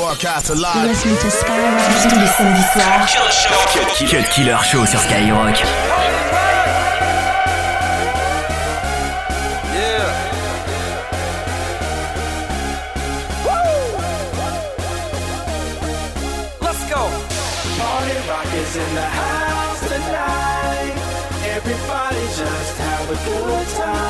Broadcast live. Listen to Skyrock tous les samedis soirs. Cut Killer Show sur Skyrock. in the house tonight. Everybody just have a good time.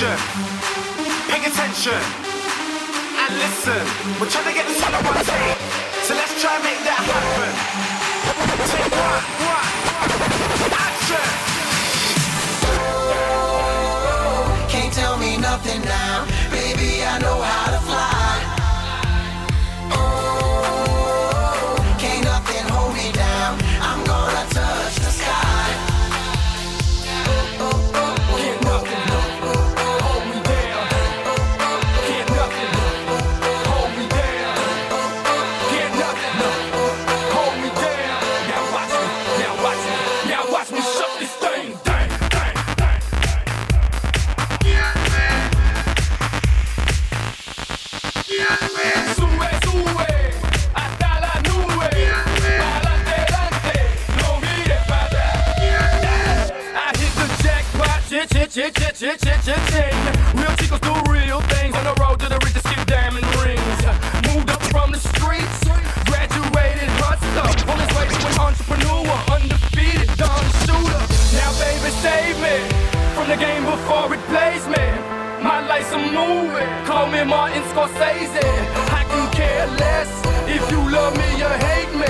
Position. Pay attention. And listen. We're trying to get this on a one take. So let's try and make that happen. Take one. One. Action. Can't tell me nothing now. Baby, I know how to fly. Scorsese. I can care less if you love me or hate me.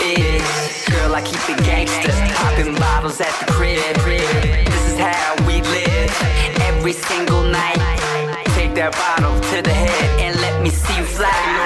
is. Girl, I keep it gangster, popping bottles at the crib. This is how we live every single night. Take that bottle to the head and let me see you fly.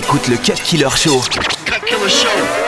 T'écoutes le Cut Killer Show. Killer Show.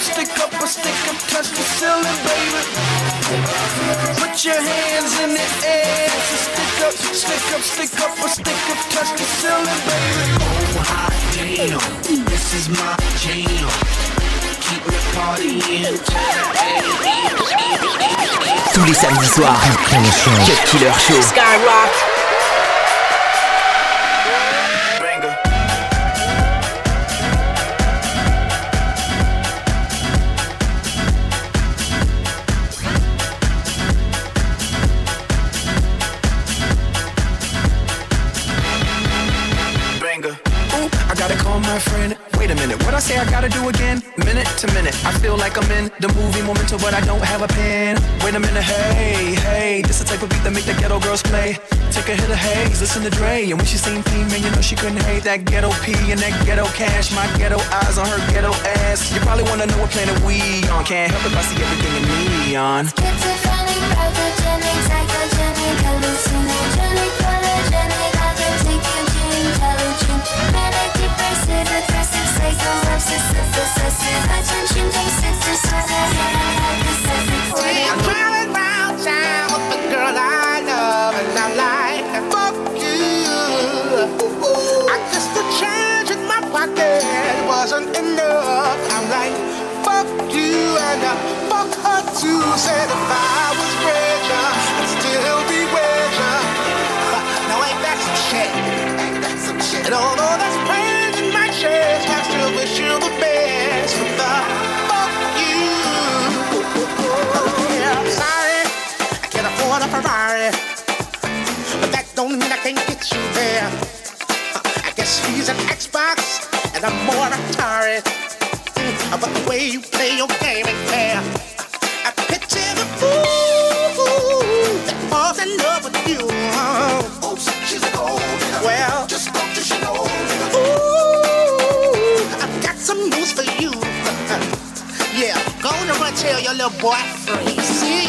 Stick up, stick up, or stick up, touch the ceiling, baby. Put your hands in the air. Stick up, stick up, stick up, or stick up, touch the ceiling, baby. Oh, hot damn, this is my jam. Keep me partying Tous les samedis soirs, Cut Killer Show. Skyrock. I call my friend, wait a minute, what I say I gotta do again? Minute to minute, I feel like I'm in the movie Memento, but I don't have a pen. Wait a minute, hey, hey, this the type of beat that make the ghetto girls play. Take a hit of haze, listen to Dre, and when she seen P, man, you know she couldn't hate that ghetto P and that ghetto cash. My ghetto eyes on her ghetto ass. You probably wanna know what planet we on. Can't help if I see everything in neon. Schizophrenic, pathogenic, psychogenic, hallucinogenic, Said if I was richer, get you there. I guess he's an Xbox and I'm more Atari. Mm, But the way you play your game ain't fair. I picture the fool that falls in love with you. Oops, she's a gold Well, just don't you know. Ooh, I've got some news for you. yeah, go on and run tell your little boy free.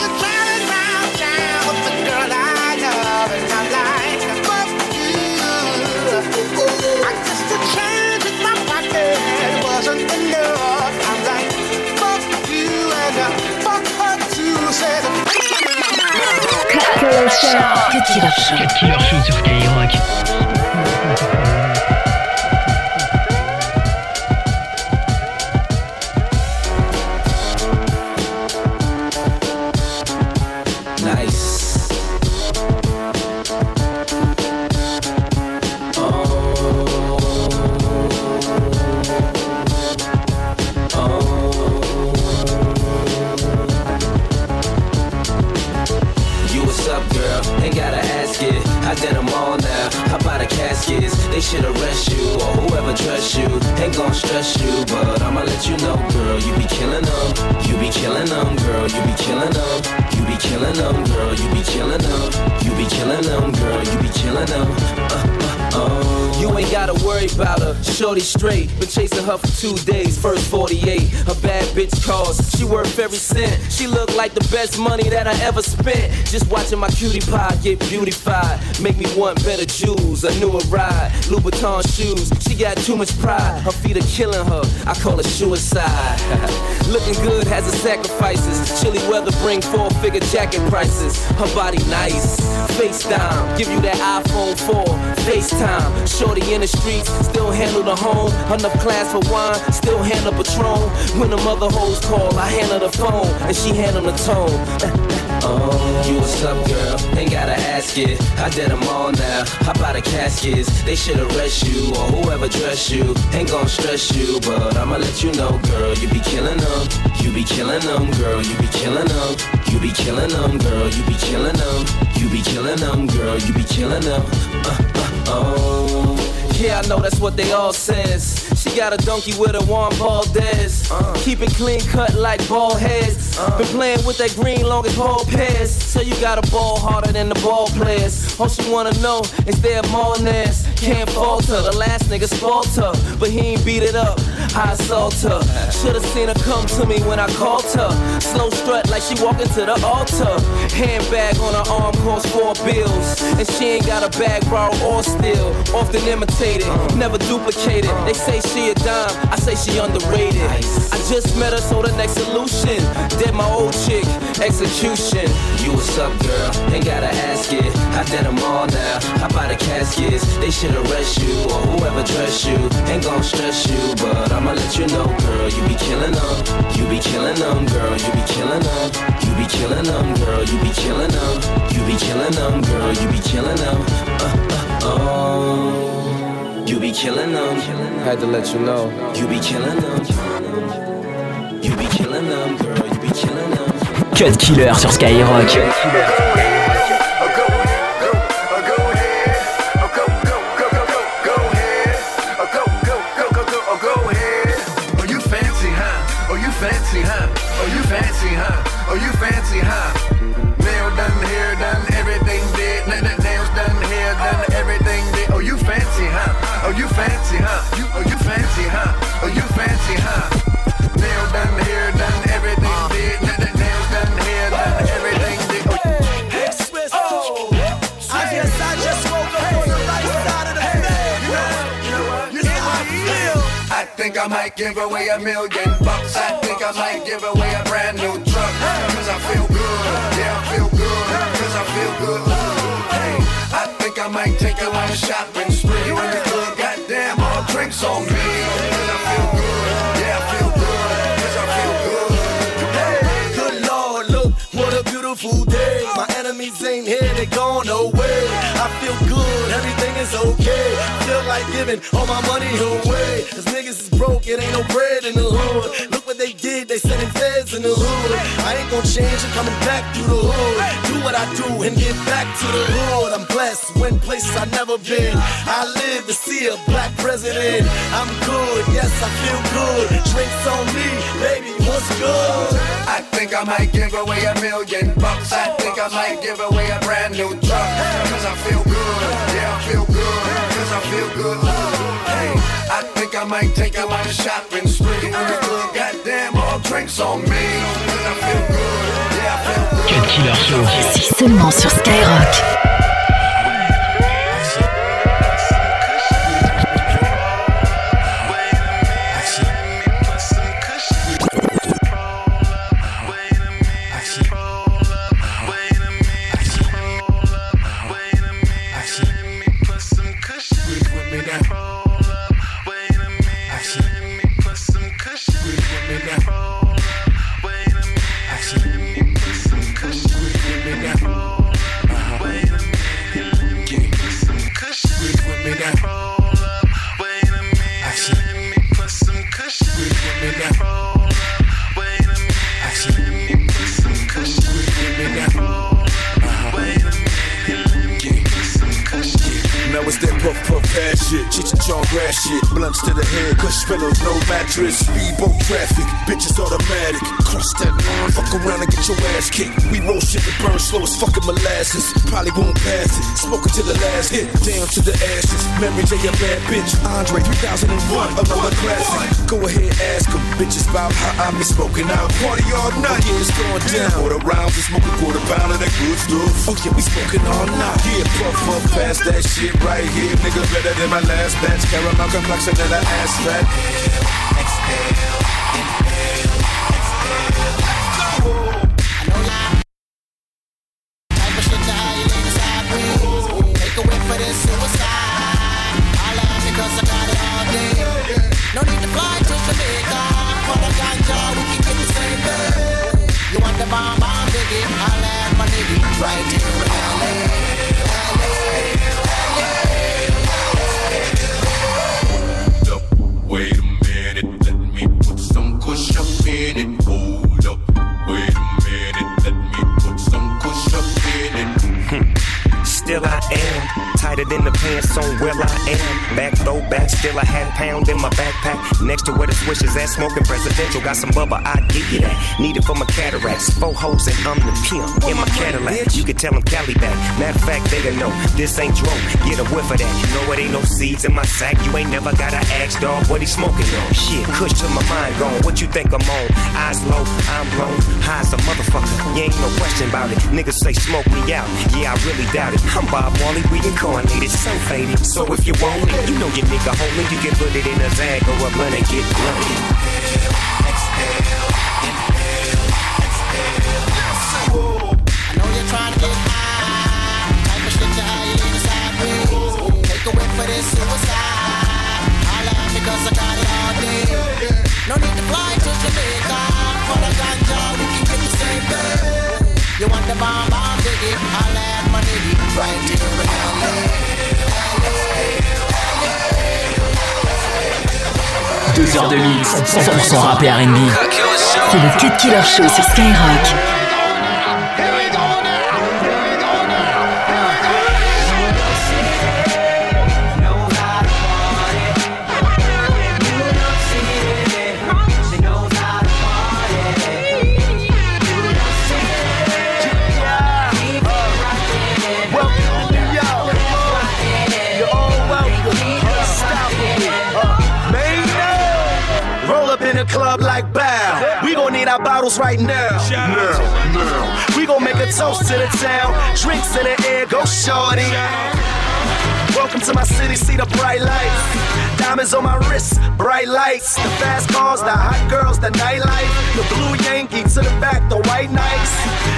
Killer Show. Killer Show sur. You be killing them. Gotta worry about her. Shorty straight. Been chasing her for two days. First 48. A bad bitch calls. She worth every cent. She look like the best money that I ever spent. Just watching my cutie pie get beautified. Make me want better jewels. A newer ride. Louboutin shoes. She got too much pride. Her feet are killing her. I call it suicide. Looking good has its sacrifices. Chilly weather bring four figure jacket prices. Her body nice. FaceTime. Give you that iPhone 4. FaceTime. Shorty in the streets. Still handle the home. Enough class for wine. Still handle Patron. When the mother hoes call, I handle the phone. And she handle the tone. Oh, you what's up, girl? Ain't gotta ask it. I did them all now. How about the caskets? They should arrest you or whoever dress you. Ain't gon' stress you, but I'ma let you know, girl. You be killing them. You be killing them, girl. You be killing them. You be killing them, girl. You be killing them. You be killing them, girl. You be killing them. Uh, uh, oh. Yeah, I know that's what they all says. She got a donkey with a Juan Valdez. Uh. Keep it clean cut like ball heads. Uh. Been playing with that green long as ball pairs. So you got a ball harder than the ball players. All she wanna know is there more nest. Can't falter. The last nigga her, but he ain't beat it up. I assault her. Should've seen her come to me when I called her. Slow strut like she walking to the altar. Handbag on her arm costs four bills. And she ain't got a bag borrowed or steal. Often imitated, never duplicated. They say she a dime, I say she underrated. I just met her, so the next solution. Dead my old chick, execution. You what's up, girl? Ain't gotta ask it. I did them all now. I buy the caskets? They should arrest you or whoever dress you. Ain't gon' stress you, but I'ma let you know, girl. You be killing them. You be killing them, girl. You be killing them. You be killing them, girl. You be killing them. You be killing them, girl. You be killing them. Uh, uh, oh. You be killing them. Had to let you know. You be killing them. You be killing them, girl. You be killing them. Cut Killer sur Skyrock. fancy, might give away a million bucks. I think I might give away a brand new truck. Cause I feel good. Yeah, I feel good. Cause I feel good. Hey, I think I might take a on a shopping spree drinks on me. Cause I feel good. Yeah, I feel good. Cause I feel good. Hey, good Lord, look, what a beautiful day. My enemies ain't here, they gone away. I feel good, everything is okay. Feel like giving all my money away. Cause niggas is broke, it ain't no bread in the hood. Look what they did, they sending feds in the hood. I ain't gonna change, I'm coming back through the hood. Do what I do and get back to the hood. I'm blessed, went places I've never been. I live to see a black president. I'm good, yes, I feel good. Drinks on me, baby, what's good? I think I might give away a million bucks. I think I might give away a brand new truck. Cause I feel good, yeah, I feel good. Cause I feel good. Hey, I think I might take a on a shopping spree. In the club, goddamn, all drinks on me. Cause I feel good, yeah, I feel good. Cut Killer Show. C'est seulement sur Skyrock. Slow as fucking molasses. Probably won't pass it. Smoking to the last hit, down to the ashes. Mary J, a bad bitch. Andre 3001, another classic. Go ahead, ask them bitches about how I be smoking out. Party all night, yeah, it's going down. Quarter rounds and smoking quarter pound of that good stuff. Oh yeah, we smoking all night. Yeah, puff puff past that shit right here. Nigga better my last batch. Caramel complexion and an ass fat. Of fact, they don't know this ain't drone. Get a whiff of that. You know it ain't no seeds in my sack. You ain't never gotta ask dog what he smoking on. Shit, kush to my mind gone. What you think I'm on? Eyes low, I'm blown. High as a motherfucker. You ain't no question about it. Niggas say smoke me out. Yeah, I really doubt it. I'm Bob Marley, reincarnated, so faded. So if you want it, you know your nigga holy. You can put it in a zag or a blunt and get bloody. I know you're trying to get high. For this suicide. Holla at me 'cause I got it all day. No need to fly to Jamaica. For the ganja, we can get the same thing. You want the bomb, bomb, diggy. Holla at my nigga. Right here in LA. Deux heures de mix, 100% rap et R&B. C'est le Cut Killer Show sur Skyrock. Right now. Now, now. We gon' make a toast to the town. Drinks in the air, go shorty. Welcome to my city, see the bright lights. Diamonds on my wrist, bright lights. The fast cars, the hot girls, the nightlife. The blue Yankee to the back, the white nights.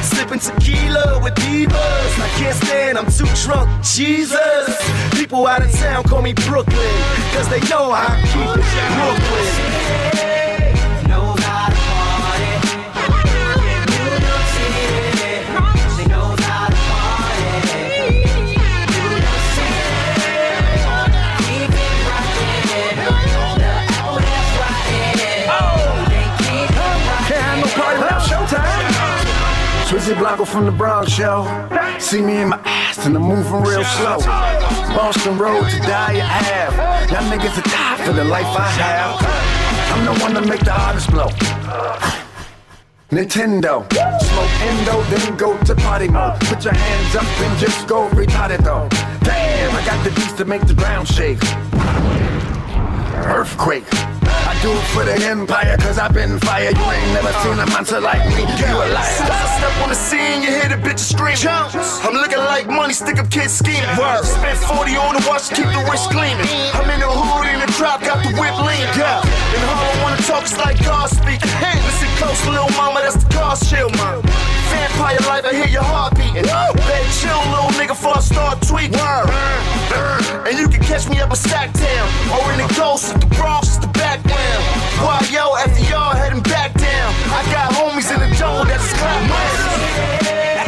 Sipping tequila with divas. I can't stand, I'm too drunk. Jesus. People out of town call me Brooklyn. Cause they know how I keep it. Brooklyn. Swizzy Blanco from the Bronx, yo. See me in my ass and I'm moving real slow. Boston Road to Dyre Ave. Y'all niggas are die for the life I have. I'm the one to make the hardest blow. Nintendo, smoke endo, then go to party mode. Put your hands up and just go retarded though. Damn, I got the beats to make the ground shake. Earthquake. I do it for the empire, cause I've been fire. You ain't never seen a monster like me. You a liar. Scene, you hear the bitches screaming. I'm looking like money, stick up kids scheming. Word. Spent 40 on the watch, keep the wrist gleaming. I'm in the hood, in the drop, got the whip lean. Yeah. In Harlem, wanna talk, it's like God speaking. Hey, listen close, little mama, that's the car chill, man. Vampire life, I hear your heart beating. Chill, little nigga, before I start tweaking. Word. And you can catch me up in Sacktown, or in the Ghost, of the Bronx, the background. Why yo, after y'all heading back down, I got homies in the jungle that's clap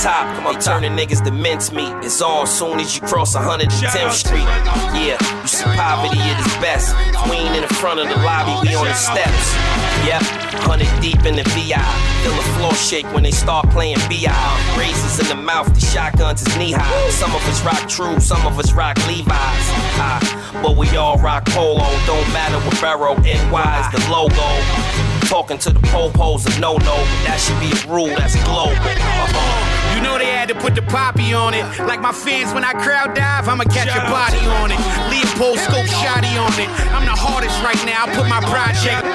top, come on, turning niggas to mincemeat. It's on soon as you cross 110th Street. Yeah, you see poverty at its best. Queen in the front of the lobby, we on the steps. Yep, 100 deep in the VI. Feel the floor shake when they start playing BI. Razors in the mouth, the shotguns is knee high. Some of us rock true, some of us rock Levi's. Ah, but we all rock polo. Don't matter what Barrow, NY is the logo. Talking to the po-pos a no-no, but that should be a rule that's global. Uh-huh. You know they had to put the poppy on it. Like my fans when I crowd dive, I'ma catch a body on it. Leupold scope shotty on it. I'm the hardest right now. I put my project